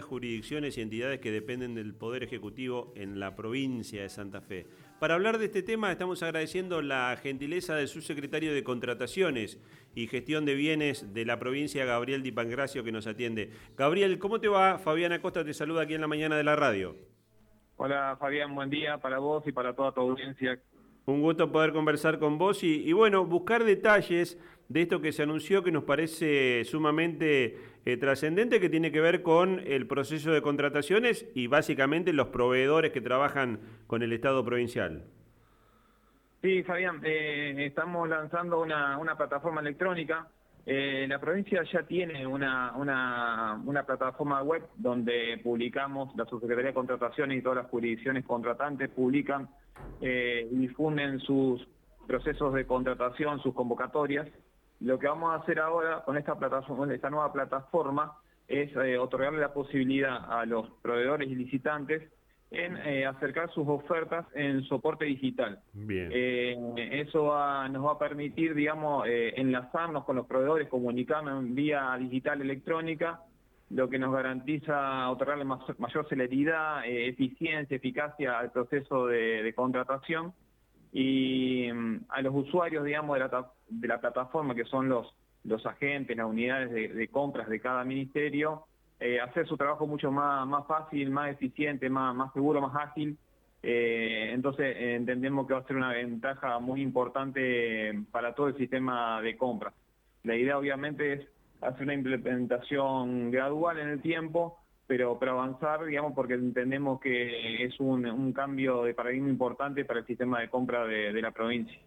jurisdicciones y entidades que dependen del Poder Ejecutivo en la provincia de Santa Fe. Para hablar de este tema estamos agradeciendo la gentileza del subsecretario de Contrataciones y Gestión de Bienes de la provincia, Gabriel Di Pangracio, que nos atiende. Gabriel, ¿cómo te va? Fabián Acosta te saluda aquí en la mañana de la radio. Hola Fabián, buen día para vos y para toda tu audiencia. Un gusto poder conversar con vos y, bueno, buscar detalles de esto que se anunció que nos parece sumamente eh, trascendente que tiene que ver con el proceso de contrataciones y básicamente los proveedores que trabajan con el Estado provincial. Sí, Fabián, eh, estamos lanzando una plataforma electrónica. Eh, la provincia ya tiene una, una, plataforma web donde publicamos, la Subsecretaría de Contrataciones y todas las jurisdicciones contratantes publican y difunden sus procesos de contratación, sus convocatorias. Lo que vamos a hacer ahora con esta plataforma, esta nueva plataforma, es eh, otorgarle la posibilidad a los proveedores y licitantes en eh, acercar sus ofertas en soporte digital. Bien. Eh, eso nos va a permitir, digamos, enlazarnos con los proveedores, comunicarnos en vía digital electrónica, lo que nos garantiza otorgarle mayor celeridad, eficiencia, eficacia al proceso de contratación y mm, a los usuarios, digamos, de la, de la plataforma, que son los, los agentes, las unidades de, compras de cada ministerio, eh, hacer su trabajo mucho más, más fácil, más eficiente, más, más seguro, más ágil. Eh, entonces entendemos que va a ser una ventaja muy importante para todo el sistema de compras. La idea obviamente es hacer una implementación gradual en el tiempo, pero para avanzar, digamos, porque entendemos que es un, cambio de paradigma importante para el sistema de compra de, la provincia.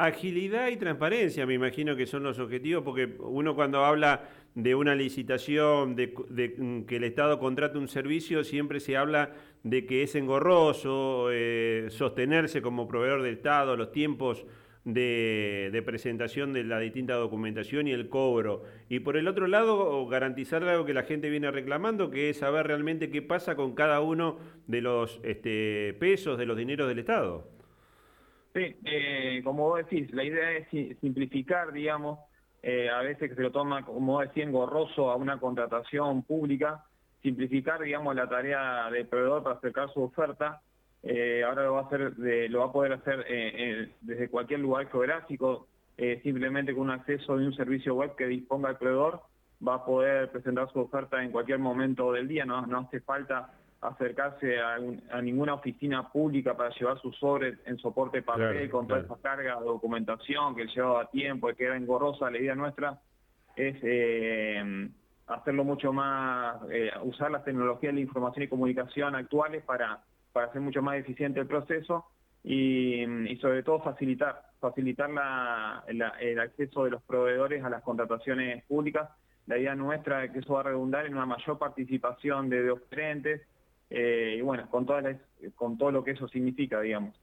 Agilidad y transparencia, me imagino que son los objetivos, porque uno cuando habla de una licitación, de, que el Estado contrate un servicio, siempre se habla de que es engorroso eh, sostenerse como proveedor del Estado, los tiempos de, presentación de la distinta documentación y el cobro. Y por el otro lado, garantizar algo que la gente viene reclamando, que es saber realmente qué pasa con cada uno de los este, pesos, de los dineros del Estado. Sí, eh, como vos decís, la idea es simplificar, digamos, eh, a veces que se lo toma, como vos decís, engorroso a una contratación pública, simplificar, digamos, la tarea del proveedor para acercar su oferta eh, ahora lo va a hacer, lo va a poder hacer desde cualquier lugar geográfico, simplemente con un acceso de un servicio web que disponga el proveedor, va a poder presentar su oferta en cualquier momento del día, no hace falta acercarse a, ninguna oficina pública para llevar sus sobres en soporte papel con toda esa carga de documentación que llevaba tiempo, que era engorrosa, la idea nuestra es hacerlo mucho más, usar las tecnologías de la información y comunicación actuales para para hacer mucho más eficiente el proceso y, sobre todo facilitar, facilitar el acceso de los proveedores a las contrataciones públicas. La idea nuestra es que eso va a redundar en una mayor participación de, oferentes eh, y bueno, con, todas con todo lo que eso significa, digamos.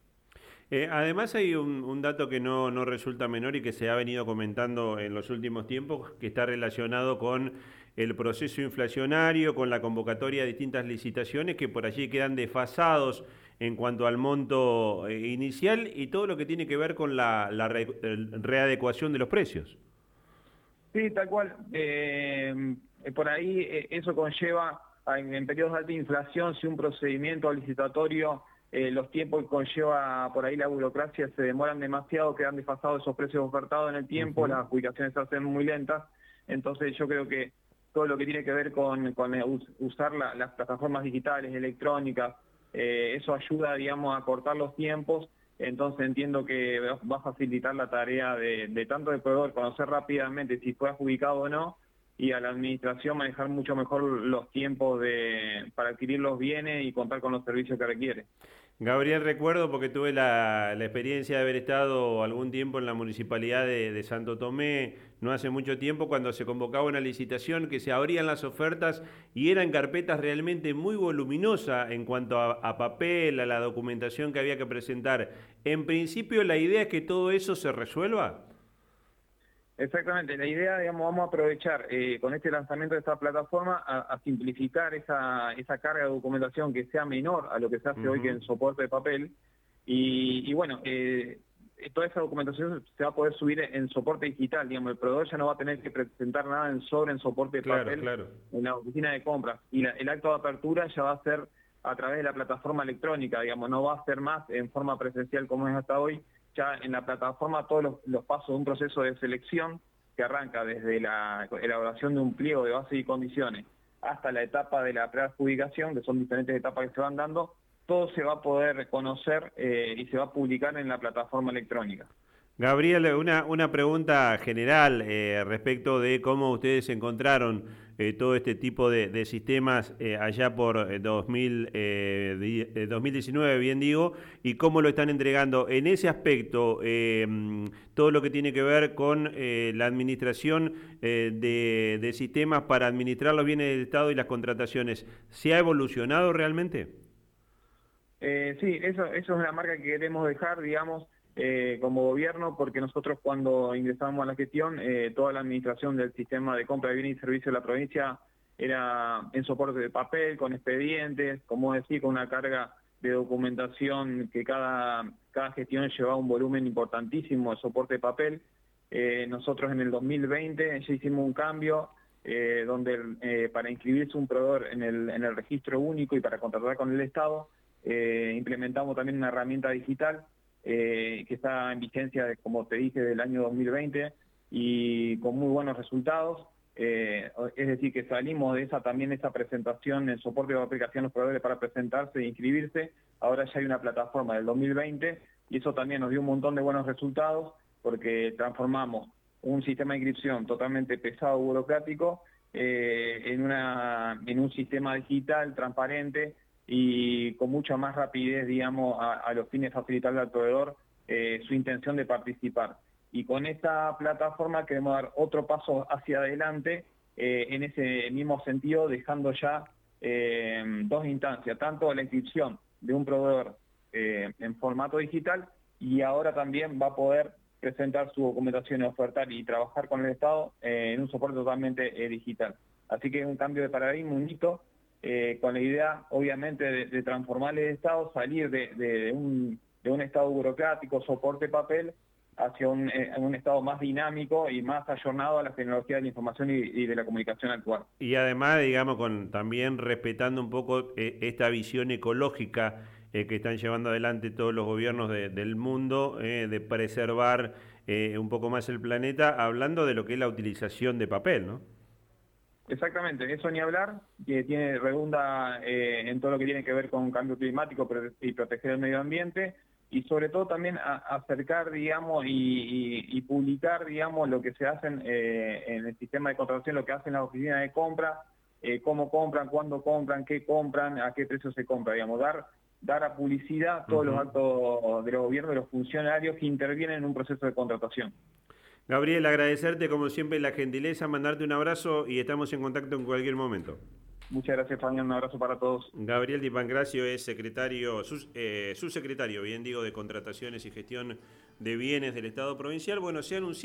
Eh, además hay un, dato que no, no, resulta menor y que se ha venido comentando en los últimos tiempos, que está relacionado con el proceso inflacionario, con la convocatoria de distintas licitaciones que por allí quedan desfasados en cuanto al monto eh, inicial y todo lo que tiene que ver con la, readecuación de los precios. Sí, tal cual. Eh, por ahí eso conlleva en periodos de alta inflación si un procedimiento licitatorio eh, los tiempos que conlleva por ahí la burocracia se demoran demasiado, quedan desfasados esos precios ofertados en el tiempo, las adjudicaciones se hacen muy lentas, entonces yo creo que todo lo que tiene que ver con, usar las plataformas digitales, electrónicas, eh, eso ayuda, digamos, a cortar los tiempos, entonces entiendo que va a facilitar la tarea de, de tanto de proveedor conocer rápidamente si fue adjudicado o no, y a la administración manejar mucho mejor los tiempos de, para adquirir los bienes y contar con los servicios que requiere. Gabriel, recuerdo porque tuve la, experiencia de haber estado algún tiempo en la municipalidad de, Santo Tomé, no hace mucho tiempo, cuando se convocaba una licitación que se abrían las ofertas y eran carpetas realmente muy voluminosas en cuanto a, a papel, a la documentación que había que presentar. En principio, la idea es que todo eso se resuelva. Exactamente, la idea, digamos, vamos a aprovechar eh, con este lanzamiento de esta plataforma a, simplificar esa, esa, carga de documentación que sea menor a lo que se hace hoy que en soporte de papel. Y, bueno, eh, toda esa documentación se va a poder subir en soporte digital, digamos, el proveedor ya no va a tener que presentar nada en sobre, en soporte de papel en la oficina de compras. Y el acto de apertura ya va a ser a través de la plataforma electrónica, digamos, no va a ser más en forma presencial como es hasta hoy, ya en la plataforma todos los, pasos de un proceso de selección que arranca desde la elaboración de un pliego de base y condiciones hasta la etapa de la preadjudicación, que son diferentes etapas que se van dando, todo se va a poder conocer eh, y se va a publicar en la plataforma electrónica. Gabriel, una, una pregunta general eh, respecto de cómo ustedes encontraron eh, todo este tipo de, sistemas eh, allá por 2000, 2019, bien digo, y cómo lo están entregando. En ese aspecto, todo lo que tiene que ver con la administración de, de sistemas para administrar los bienes del Estado y las contrataciones, ¿se ha evolucionado realmente? sí, eso, eso es una marca que queremos dejar, digamos, eh, como gobierno, porque nosotros cuando ingresamos a la gestión, eh, toda la administración del sistema de compra de bienes y servicios de la provincia era en soporte de papel, con expedientes, como decir, con una carga de documentación que cada, cada gestión llevaba un volumen importantísimo de soporte de papel. Eh, nosotros en el 2020 ya hicimos un cambio donde para inscribirse un proveedor en el, en el registro único y para contratar con el Estado, implementamos también una herramienta digital eh, que está en vigencia, como te dije, del año 2020 y con muy buenos resultados. Eh, es decir, que salimos de esa también esa presentación, el soporte de aplicación los proveedores para presentarse e inscribirse. Ahora ya hay una plataforma del 2020 y eso también nos dio un montón de buenos resultados porque transformamos un sistema de inscripción totalmente pesado, burocrático, eh, en, una, en un sistema digital transparente y con mucha más rapidez, digamos, a, los fines de facilitarle al proveedor eh, su intención de participar. Y con esta plataforma queremos dar otro paso hacia adelante eh, en ese mismo sentido, dejando ya eh, dos instancias, tanto la inscripción de un proveedor en formato digital y ahora también va a poder presentar su documentación y ofertar y trabajar con el Estado en un soporte totalmente digital. Así que es un cambio de paradigma, un hito eh, con la idea, obviamente, de, transformar el Estado, salir de, un, Estado burocrático, soporte papel, hacia eh, un, Estado más dinámico y más ayornado a la tecnología de la información y, de la comunicación actual. Y además, digamos, con también respetando un poco eh, esta visión ecológica que están llevando adelante todos los gobiernos del mundo, de preservar un poco más el planeta, hablando de lo que es la utilización de papel, ¿no? Exactamente, eso ni hablar, que tiene redunda eh, en todo lo que tiene que ver con cambio climático y proteger el medio ambiente y sobre todo también acercar, digamos, y, publicar, digamos, lo que se hace eh, en el sistema de contratación, lo que hacen las oficinas de compra, eh, cómo compran, cuándo compran, qué compran, a qué precio se compra, digamos, dar dar a publicidad todos los actos de los gobiernos, de los funcionarios que intervienen en un proceso de contratación. Gabriel, agradecerte como siempre la gentileza, mandarte un abrazo y estamos en contacto en cualquier momento. Muchas gracias, Fabián. Un abrazo para todos. Gabriel Di Pancracio es secretario, eh, subsecretario, bien digo, de Contrataciones y Gestión de Bienes del Estado Provincial. Bueno, se anunció